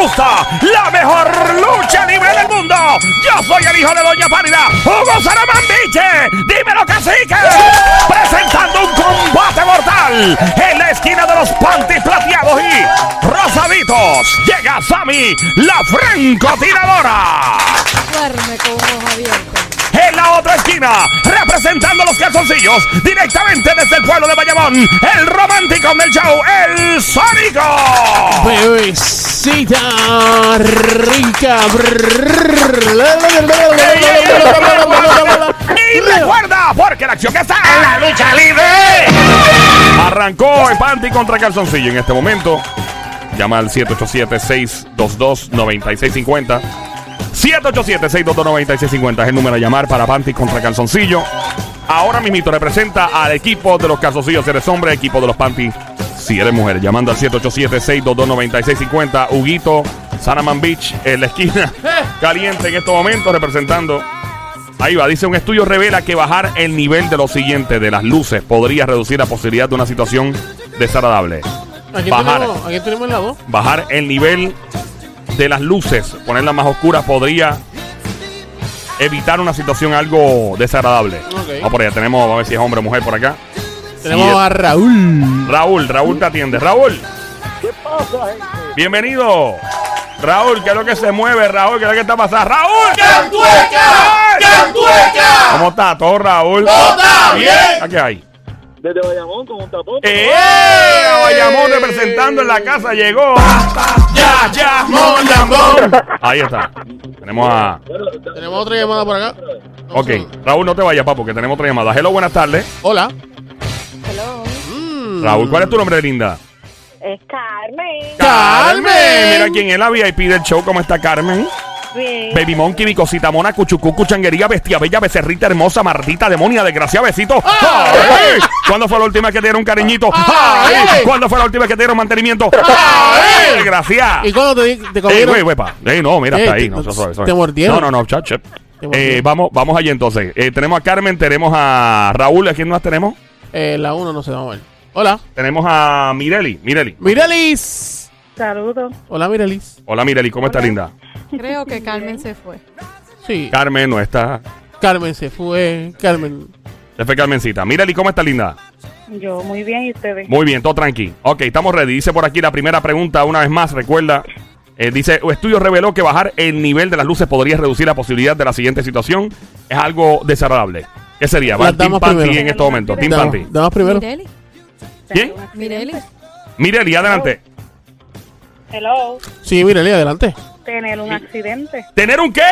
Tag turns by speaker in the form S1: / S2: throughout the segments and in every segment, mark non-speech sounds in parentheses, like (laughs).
S1: gusta, la mejor lucha nivel del mundo. Yo soy el hijo de Doña Pálida, Hugo Saramambiche. Dímelo, cacique. Presentando un combate mortal en la esquina de los panties plateados y rosaditos. Llega Sammy, la francotiradora.
S2: Duerme con.
S1: En la otra esquina, representando los calzoncillos, directamente desde el pueblo de Bayamón, el romántico del show, el Sónico.
S3: Bebecita rica.
S1: Y recuerda, porque la acción está en la lucha libre. Arrancó el panty contra calzoncillo en este momento. Llama al 787-622-9650. 787-622-9650 es el número a llamar para panty contra calzoncillo. Ahora mismito representa al equipo de los calzoncillos. Si eres hombre, equipo de los panty. Si eres mujer, llamando al 787-622-9650. Huguito, Sanaman Beach, en la esquina (laughs) caliente en estos momentos, representando Ahí va, dice un estudio revela que bajar el nivel de lo siguiente de las luces podría reducir la posibilidad de una situación desagradable.
S3: Aquí
S1: Bajar.
S3: tenemos, aquí tenemos la dos.
S1: Bajar el nivel de las luces, ponerlas más oscuras podría evitar una situación algo desagradable.
S3: Ok.
S1: Vamos por allá, tenemos, vamos a ver si es hombre o mujer por acá.
S3: Tenemos
S1: Sí,
S3: a Raúl.
S1: Raúl, Raúl te atiende. Raúl,
S4: ¿Qué pasa, gente?
S1: bienvenido. Raúl, ¿qué es lo que se mueve, Raúl? ¿Qué es lo que está pasando? ¡Raúl!
S5: ¡Cantueca! ¡Cantueca!
S1: ¿Cómo está todo, Raúl?
S5: ¡Todo está bien!
S1: ¿Qué hay?
S4: Desde Bayamón con un tapón.
S1: ¡Eh! A Bayamón representando en la casa llegó.
S5: ¡Ya, ya! ¡Mon, lambón!
S1: Ahí está. Tenemos a.
S3: Tenemos otra llamada por acá. Vamos
S1: Ok,
S3: a.
S1: Raúl, no te vayas, papá, porque tenemos otra llamada. Hello, buenas tardes.
S3: Hola.
S2: Hello.
S3: Mm.
S1: Raúl, ¿cuál es tu nombre, linda?
S6: Es Carmen.
S3: Carmen.
S1: Mira quién es la VIP del show. ¿Cómo está Carmen?
S6: Bien.
S1: Baby Monkey, Bicosita Mona, Cuchucucu, Changuería, Bestia Bella, Becerrita Hermosa, Mardita, Demonia, Desgracia, Besito. ¡Ay! ¿Cuándo fue la última vez que te dieron cariñito? ¡Ay!
S3: ¡Ay!
S1: ¿Cuándo fue la última vez que te dieron mantenimiento?
S3: ¡Ay!
S1: Desgracia.
S3: ¿Y cuándo te, te
S1: Ey,
S3: comieron?
S1: güey, huepa. Ey, no, mira,
S3: Eh,
S1: está ahí.
S3: te-
S1: No,
S3: te mordieron.
S1: No, no, no, chacho.
S3: Te
S1: Eh, vamos, vamos allí entonces. Eh, tenemos a Carmen, tenemos a Raúl. ¿A quién más tenemos?
S3: Eh, la uno no se va a ver. Hola.
S1: Tenemos a Mireli. Mireli.
S3: Mirelis.
S6: Saludos.
S3: Hola, Mirelis.
S1: Hola, Mireli. ¿Cómo está, linda?
S2: Creo que Carmen se fue.
S3: Sí.
S1: Carmen no está.
S3: Carmen se fue. Carmen.
S1: Se fue Carmencita. Mireli, ¿cómo está, linda?
S6: Yo muy bien y ustedes.
S1: Muy bien, todo tranqui. Ok, estamos ready. Dice por aquí la primera pregunta, una vez más, recuerda. eh, dice, un estudio reveló que bajar el nivel de las luces podría reducir la posibilidad de la siguiente situación. Es algo desagradable. ¿Qué sería? Va Team Panty
S3: primero.
S1: en este momento. Team Panty.
S3: damas primero.
S2: Mireli.
S1: ¿Quién?
S2: Mireli.
S1: Mireli, adelante.
S6: Hello.
S3: Sí, Mirelis, adelante.
S6: Tener un accidente.
S1: ¿Tener un qué?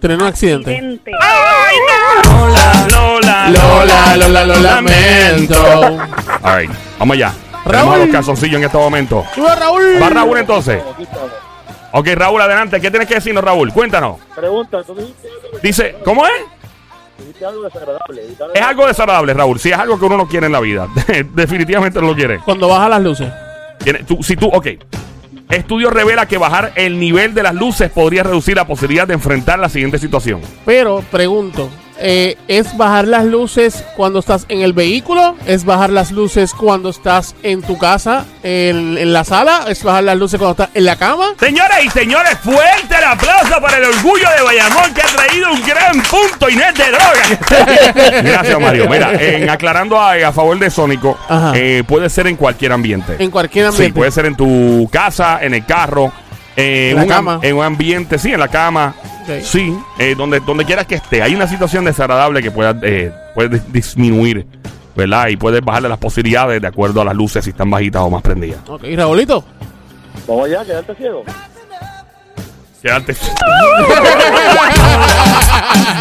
S3: Tener un accidente.
S6: Accidente.
S1: ¡Ay, no! Lola, Lola,
S3: Lola, Lola, lo lamento.
S1: All right, vamos allá.
S3: Raúl.
S1: Tenemos a los calzoncillos en este momento.
S3: ¡Viva Raúl!
S1: Va Raúl entonces. Ok, Raúl, adelante. ¿Qué tienes que decirnos, Raúl? Cuéntanos.
S4: Pregunta, ¿tú dijiste
S1: Dice, ¿cómo es?
S4: dijiste algo desagradable?
S1: Es algo desagradable, Raúl. Si es algo que uno no quiere en la vida. (laughs) Definitivamente no lo quiere.
S3: Cuando baja las luces.
S1: Tiene- tú- si tú, ok. Estudio revela que bajar el nivel de las luces podría reducir la posibilidad de enfrentar la siguiente situación.
S3: Pero, pregunto, eh, ¿es bajar las luces cuando estás en el vehículo? ¿Es bajar las luces cuando estás en tu casa, en, en la sala? ¿Es bajar las luces cuando estás en la cama?
S1: Señoras y señores, fuerte el aplauso para el orgullo de Bayamón que ha traído un gran punto Inés de droga. (laughs) Gracias, Mario. Mira, (laughs) en aclarando a, a favor de Sónico,
S3: Ajá.
S1: eh, puede ser en cualquier ambiente.
S3: En cualquier
S1: Sí,
S3: ambiente.
S1: puede ser en tu casa, en el carro, eh,
S3: En la
S1: un, am-
S3: cama.
S1: en un ambiente, sí, en la cama. Sí, eh, donde, donde quieras que esté. Hay una situación desagradable que pueda, eh, puede dis- disminuir, ¿verdad? Y puedes bajarle las posibilidades de acuerdo a las luces si están bajitas o más prendidas.
S3: Ok, Raulito.
S4: Vamos allá, quedarte ciego.
S1: Quédate. (laughs)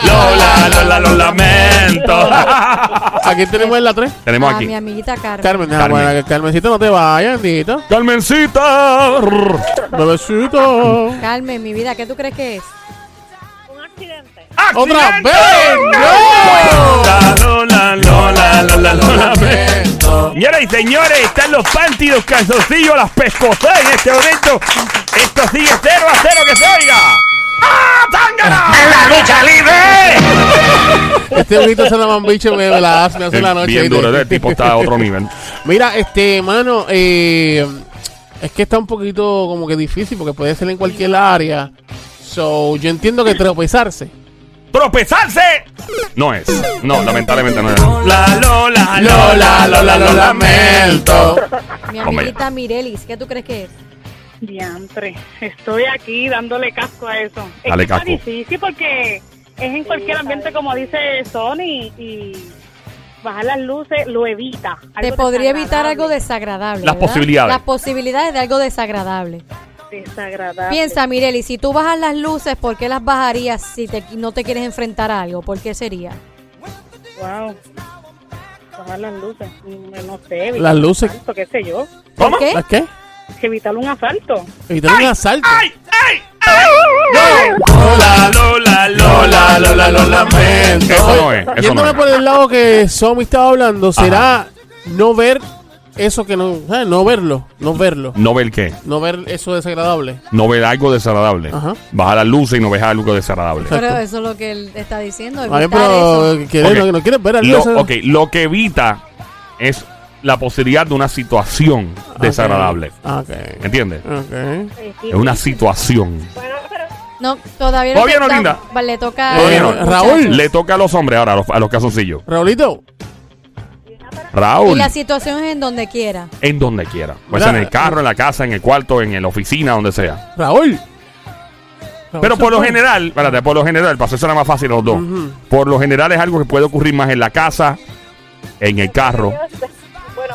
S1: Lola, Lola, lo lamento. (laughs)
S3: Aquí tenemos en la 3.
S1: Tenemos
S2: a
S1: aquí.
S2: mi amiguita Carmen.
S3: Carmen,
S1: Carmen.
S3: Carmencita no te vayas, Andita.
S1: Carmencita.
S3: Bebecito.
S2: Carmen, mi vida, ¿qué tú crees que es?
S3: ¡Otra vez! ¡No!
S1: Lola, Lola, Lola, Lola. Señoras y señores, están los panty, los calzoncillos, las pescosas en este momento. Esto sigue 0 a 0 que se oiga. ¡Ah, tángana! ¡En la lucha libre!
S3: Este bonito se llama bicho me me la hace, me hace la noche.
S1: Bien duro, el tipo está a otro nivel.
S3: Mira, este, mano, eh, Es que está un poquito como que difícil porque puede ser en cualquier área. So, yo entiendo que tropezarse.
S1: ¡Tropezarse! No es. No, lamentablemente no es.
S5: La Lola,
S3: Lola, Lola, lo lamento.
S2: Mi amiguita Mirelis, ¿qué tú crees que es?
S6: Diantre, estoy aquí dándole casco a eso. Es
S1: Dale
S6: que está
S1: casco.
S6: difícil porque es en cualquier ambiente, como dice Sony, y bajar las luces lo evita.
S2: Te podría evitar algo desagradable.
S1: Las
S2: ¿verdad?
S1: posibilidades.
S2: Las posibilidades de algo desagradable.
S6: Desagradable.
S2: Piensa, Mireli, si tú bajas las luces, ¿por qué las bajarías si te, no te quieres enfrentar a algo? ¿Por qué sería?
S6: Wow. Bajar las luces. Mm, No sé. evitar
S3: Las luces.
S6: asalto, qué sé yo.
S1: ¿Cómo?
S3: ¿Las qué?
S6: Evitar un asalto.
S3: Evitar un asalto.
S1: ¡Ay! ¡Ay! ¡Ay!
S5: Lola, Lola, Lola, Lola, lo lamento.
S1: Eso no es. Eso no
S3: Yéndome
S1: es.
S3: por el lado que Somi estaba hablando, será no ver eso que no. ¿sabes? No verlo. No verlo.
S1: No ver qué.
S3: No ver eso desagradable.
S1: No ver algo desagradable.
S3: Ajá.
S1: Baja las luces y no ves algo desagradable.
S2: Pero eso es lo que él está diciendo.
S3: A ver,
S2: evitar
S3: pero.
S2: eso.
S3: ¿quieres-
S1: Ok.
S3: no, no quieres ver algo
S1: Lo,
S3: desagradable?
S1: ok, lo que evita es la posibilidad de una situación desagradable.
S3: Ah, Ok.
S1: ¿Entiendes?
S3: Ok.
S1: Es una situación.
S2: No, todavía
S1: Todavía
S2: te-
S1: no, Linda.
S2: va- Le toca.
S1: Todavía no.
S2: los
S3: Raúl.
S1: Le toca a los hombres ahora, a los, a los calzoncillos.
S3: Raulito.
S2: Y
S1: Raúl,
S2: la situación es en donde quiera.
S1: en donde quiera. Puede ser en el carro, en la casa, en el cuarto, en la oficina, donde sea.
S3: Raúl. Raúl
S1: Pero por lo
S3: fue.
S1: general, espérate, por lo general, para hacerse más fácil los dos. Por lo general es algo que puede ocurrir más en la casa, en el carro,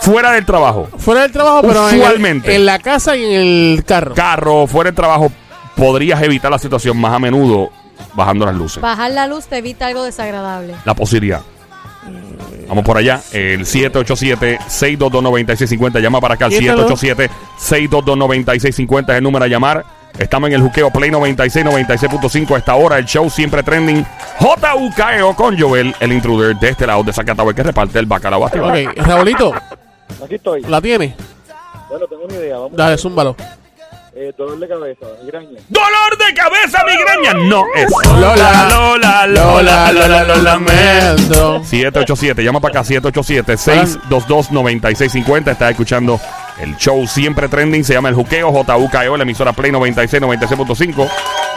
S1: fuera del trabajo.
S3: Fuera del trabajo, pero en, el-
S1: Usualmente.
S3: en la casa y en el carro.
S1: Carro, fuera del trabajo, podrías evitar la situación más a menudo bajando las luces.
S2: Bajar la luz te evita algo desagradable.
S1: La posibilidad. Vamos por allá, el 787-622-9650. Llama para acá, el
S3: Quítalo.
S1: 787-622-9650 es el número a llamar. Estamos en el juqueo Play 96, 96.5 a esta hora. El show siempre trending. JUKEO con Joel, el intruder de este lado de Zacatau, el que reparte el bacalao.
S3: Ok, Raulito,
S4: Aquí estoy.
S3: ¿la tiene?
S4: Bueno, tengo una idea. Vamos.
S3: Dale, zúmbalo.
S4: Eh, dolor de cabeza, migraña.
S1: ¡Dolor de cabeza, migraña! No es.
S5: Lola, Lola, Lola, Lola, lo lamento.
S1: 787, llama para acá, 787-622-9650. Estás escuchando el show siempre trending, se llama El Juqueo, JUKEO, la emisora Play 96, 96.5.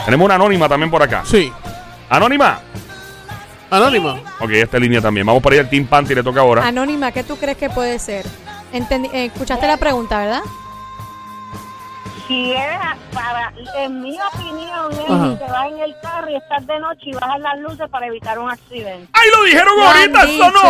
S1: Tenemos una anónima también por acá.
S3: Sí.
S1: Anónima.
S3: Anónima.
S1: Ok, esta línea también. Vamos por ahí al Team Panty, le toca ahora.
S2: Anónima, ¿qué tú crees que puede ser? Entendi- eh, escuchaste la pregunta, ¿verdad?
S7: Si es para, en mi opinión, es
S3: Ajá.
S7: que vas en el carro y estás de noche y bajas las luces para evitar un accidente.
S1: ¡Ay, lo dijeron
S2: Lo
S1: ahorita! ¡Eso no!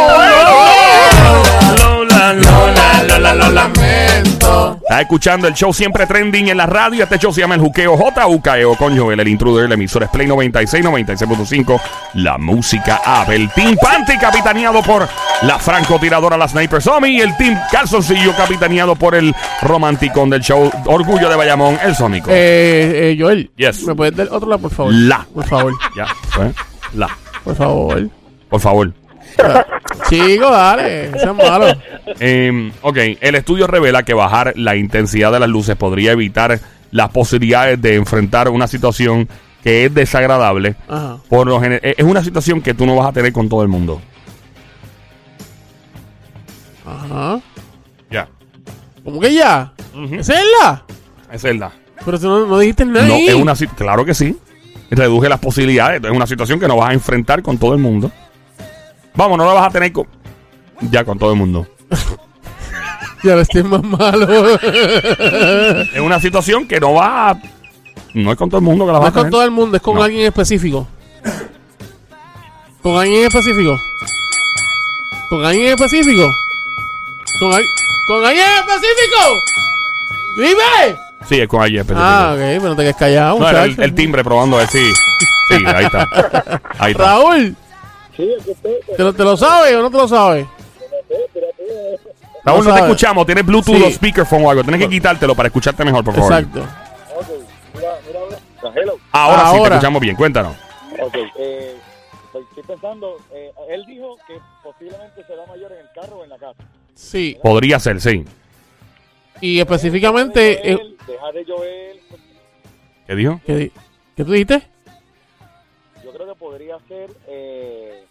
S5: Lola, Lola, Lola, lo lamento.
S1: Estás escuchando el show siempre trending en la radio. Este show se llama El Juqueo, JUKEO con Joel, el intruder. La emisora es Play 96, 96.5. La música app. El Team Panty, capitaneado por la francotiradora, la Sniper Somi. Y el Team Calzoncillo, capitaneado por el romanticón del show, Orgullo de Bayamón, el Sónico.
S3: Eh, eh, Joel.
S1: Yes.
S3: ¿Me puedes dar otro lado, por favor?
S1: La.
S3: Por favor.
S1: Ya, fue. La.
S3: Por favor.
S1: Por favor. (laughs)
S3: Chico, dale. Sean malo.
S1: Eh, ok, el estudio revela que bajar la intensidad de las luces podría evitar las posibilidades de enfrentar una situación que es desagradable.
S3: Ajá.
S1: Por lo general, es una situación que tú no vas a tener con todo el mundo.
S3: Ajá.
S1: Ya.
S3: ¿Cómo que ya? ¿Esa es la?
S1: Es verdad.
S3: Pero si no, no dijiste nada
S1: No,
S3: ahí.
S1: es una claro que sí. Reduje las posibilidades. Es una situación que no vas a enfrentar con todo el mundo. Vamos, no la vas a tener con. Ya con todo el mundo. (laughs)
S3: Ya ves, es más malo.
S1: Es una situación que no va a. No es con todo el mundo que la
S3: No
S1: vas
S3: es
S1: a tener.
S3: con todo el mundo, es con
S1: No.
S3: alguien específico. ¿Con alguien específico? ¿Con alguien específico? ¿Con, al- ¿Con alguien específico? ¡Dime!
S1: Sí, es con alguien específico.
S3: Ah, ok, pero no te quedes callado,
S1: no, era el, timbre probando a ver si. Sí, ahí está. Ahí está. (laughs)
S3: Raúl,
S4: Sí, aquí estoy.
S3: ¿te lo, ¿te lo sabes o no te lo sabes?
S1: Raúl,
S3: No
S1: te escuchamos. Tienes Bluetooth
S3: Sí.
S1: o speakerphone o algo. Tienes que quitártelo para escucharte mejor, por favor.
S3: Exacto.
S4: Ok, mira, mira, mira. Hello.
S1: Ahora, sí te
S3: Ahora.
S1: escuchamos bien. Cuéntanos.
S4: Ok, eh, estoy, estoy pensando, eh, él dijo que posiblemente será mayor en el carro o en la casa.
S3: Sí.
S1: Podría ser, sí.
S3: Y específicamente... eh,
S4: Él, dejar de llover,
S1: ¿Qué dijo?
S3: ¿qué, di- qué tú dijiste?
S4: yo creo que podría ser eh,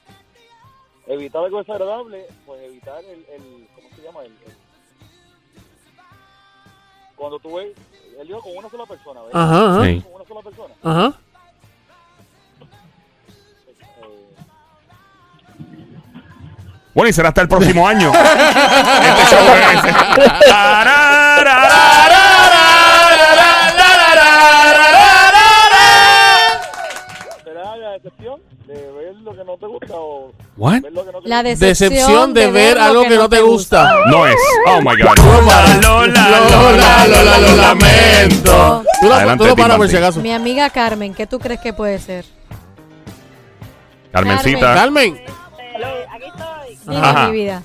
S4: evitar algo desagradable, pues evitar el, el ¿cómo se llama? El, el- cuando tú ves, él dijo con una sola persona, ¿ves?
S3: Ajá, ajá.
S1: Sí.
S4: Con una sola persona.
S3: Ajá.
S4: Eh,
S1: Bueno, y será hasta el próximo (laughs) año. Este show
S4: ¿Será la decepción de ver lo que no te gusta o
S1: What?
S4: que
S2: La
S4: gusta?
S2: decepción,
S3: Decepción de ver algo que no te gusta.
S1: No es. Oh my God.
S5: Lola, Lola, Lola, lo lamento.
S3: Tú lo,
S1: Adelante,
S3: tú lo paras por si acaso.
S2: Mi amiga Carmen, ¿qué tú crees que puede ser?
S1: Carmencita.
S3: Carmen.
S7: Eh, aquí estoy.
S2: Dime,
S1: Ajá.
S2: mi vida.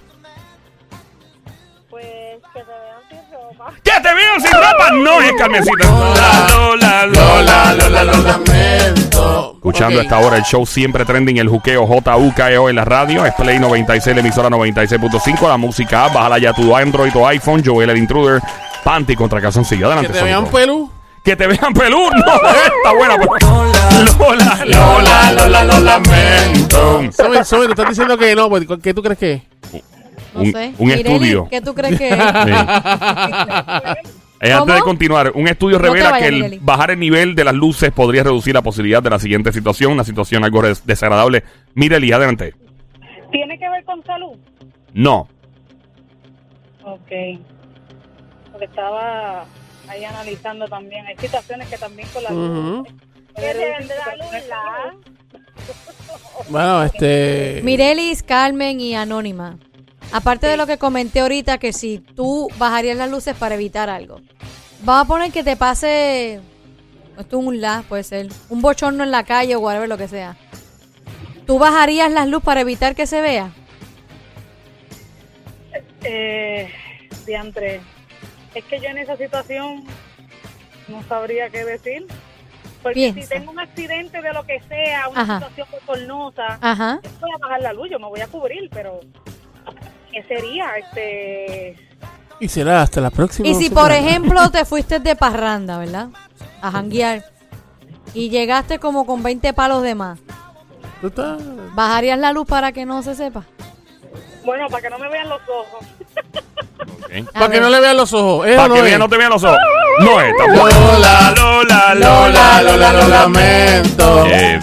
S7: ¡Que
S1: te veo sin ropa! No es Carmencita.
S5: Lola, Lola, Lola, lo lamento.
S1: Escuchando
S3: Ok.
S1: a esta hora el show siempre trending, el juqueo JUKEO en la radio. Es Play 96, la emisora 96.5. La música, app, bájala ya tu Android o iPhone. Joel el intruder. Panty contra calzoncillo.
S3: Que
S1: Adelante,
S3: te vean pelú.
S1: Que te vean pelú. (laughs) No, está buena. pero- Lola,
S5: Lola, Lola, lo lamento.
S3: Tú estás diciendo que no, pues, ¿qué tú crees que es?
S2: No
S1: Un-
S2: sé.
S1: un estudio.
S2: ¿Qué tú crees que es?
S1: Sí. Eh, antes de continuar, un estudio
S2: No
S1: revela
S2: vayas,
S1: que el bajar el nivel de las luces podría reducir la posibilidad de la siguiente situación, una situación algo des- desagradable. Mireli, adelante.
S6: ¿Tiene que ver con salud?
S1: No.
S6: Ok. Porque estaba ahí analizando también. Hay situaciones que también con la
S7: luz, la-
S3: Bueno, este.
S2: Mirelis, Carmen y Anónima. Aparte de lo que comenté ahorita, que si tú bajarías las luces para evitar algo. Vamos a poner que te pase. Esto es un la, puede ser. Un bochorno en la calle o whatever, lo que sea. ¿Tú bajarías las luces para evitar que se vea?
S6: Eh, diantre. Es que yo en esa situación no sabría qué decir. Porque
S2: Piensa.
S6: si tengo un accidente de lo que sea, una
S2: Ajá.
S6: situación bochornosa, voy a bajar la luz, yo me voy a cubrir, pero ¿qué sería? Este,
S3: Y será hasta la próxima.
S2: Y si, por ejemplo, te fuiste de parranda, ¿verdad? A janguear. Y llegaste como con 20 palos de más.
S3: Tú estás-
S2: ¿Bajarías la luz para que no se sepa?
S6: bueno, para que no me vean los ojos.
S3: Para que no le vean los ojos. ¿Es o
S1: Para
S3: no
S1: que
S3: es?
S1: no te vean los ojos. No es, tampoco.
S5: Lola, Lola, Lola, Lola, lo lamento.
S1: Eh,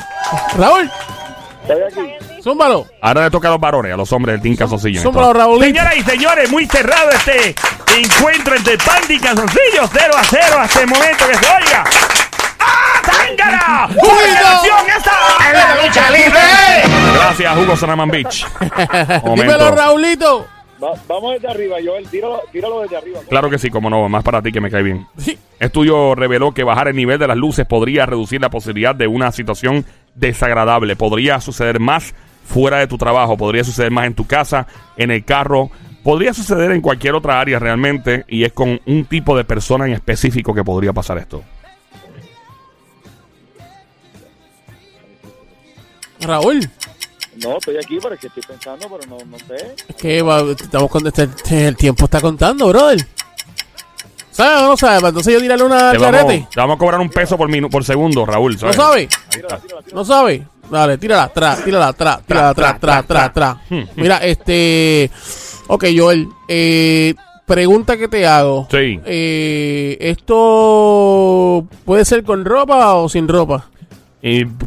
S3: Raúl. Zúmbalo.
S1: ahora le toca a los varones, a los hombres del Team Calzoncillo.
S3: Zúmbalo, Raúl.
S1: Señoras y señores, muy cerrado este encuentro entre Panty y Calzoncillo. 0 a 0 hasta el momento que se oiga. ¡Ah, Tángara! ¡Jubilación está!
S5: ¡En la lucha libre!
S1: Gracias, Hugo Sanaman Beach. (laughs) Momento.
S3: Dímelo, Raulito.
S4: Va- vamos desde arriba, Joel. Tíralo, tíralo desde arriba.
S1: Claro que sí, como no, más para ti que me cae bien.
S3: Sí.
S1: Estudio reveló que bajar el nivel de las luces podría reducir la posibilidad de una situación desagradable. Podría suceder más fuera de tu trabajo, podría suceder más en tu casa, en el carro, podría suceder en cualquier otra área realmente y es con un tipo de persona en específico que podría pasar esto.
S3: Raúl.
S4: No, estoy aquí, pero es que estoy pensando, pero no, no sé.
S3: Es que va- estamos con este, este- el tiempo está contando, brother. ¿Sabes o no sabes? Para Entonces yo tirarle una
S1: Te vamos, te vamos a cobrar un peso por, minu- por segundo, Raúl.
S3: ¿No
S1: ¿sabes?
S3: sabe?
S4: Tírala, tírala, tírala.
S3: ¿No sabe? Dale, tírala atrás, tírala atrás, tírala atrás, atrás, atrás, atrás. Mira, este... Ok, Joel, eh, pregunta que te hago.
S1: Sí.
S3: Eh, ¿Esto puede ser con ropa o sin ropa?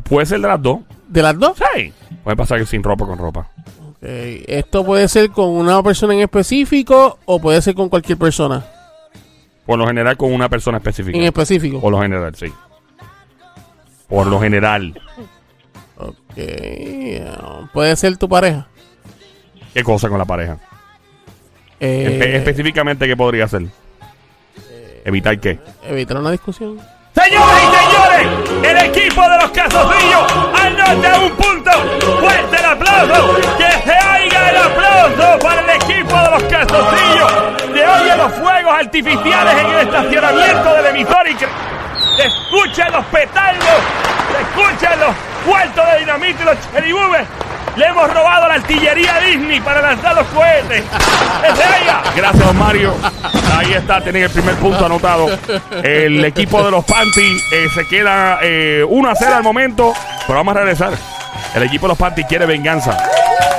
S1: Puede ser de las dos.
S3: ¿De las dos?
S1: Sí. Puede pasar que sin ropa o con ropa.
S3: Ok, ¿Esto puede ser con una persona en específico o puede ser con cualquier persona
S1: Por lo general con una persona específica.
S3: en específico?
S1: Por lo general, sí. Por lo general.
S3: Ok, puede ser tu pareja.
S1: ¿Qué cosa con la pareja?
S3: Eh,
S1: Espe- específicamente, ¿qué podría hacer? ¿Evitar qué?
S3: evitar una discusión.
S1: Señoras y señores, el equipo de los casosillos anota un punto. Fuerte el aplauso. Que se oiga el aplauso para el equipo de los casosillos. Se oyen los fuegos artificiales en el estacionamiento del emisor y que se escuchan los petardos, se escuchan los cuartos de dinamita y los cheribubes. Le hemos robado la artillería Disney para lanzar los cohetes. ¡Que se oiga! Gracias, don Mario. Ahí está, tienen el primer punto anotado. El equipo de los Panty eh, se queda eh, 1 a 0 al momento, pero vamos a regresar. El equipo de los Panty quiere venganza.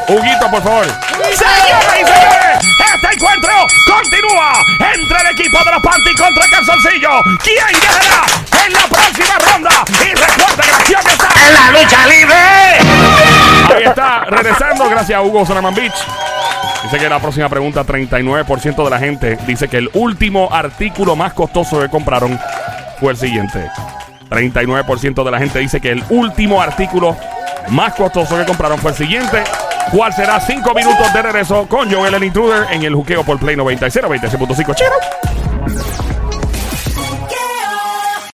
S1: Huguito, por favor. Señoras y señores, este encuentro continúa entre el equipo equipo de los Panty contra el calzoncillo. ¿Quién ganará en la próxima ronda? Regresando, gracias a Hugo Salaman Beach. Dice que la próxima pregunta, 39% de la gente dice que el último artículo más costoso que compraron fue el siguiente. 39% de la gente dice que el último artículo más costoso que compraron fue el siguiente. ¿Cuál será? 5 minutos de regreso con Joel el Intruder en el juqueo por Play 96, 96.5. Chino.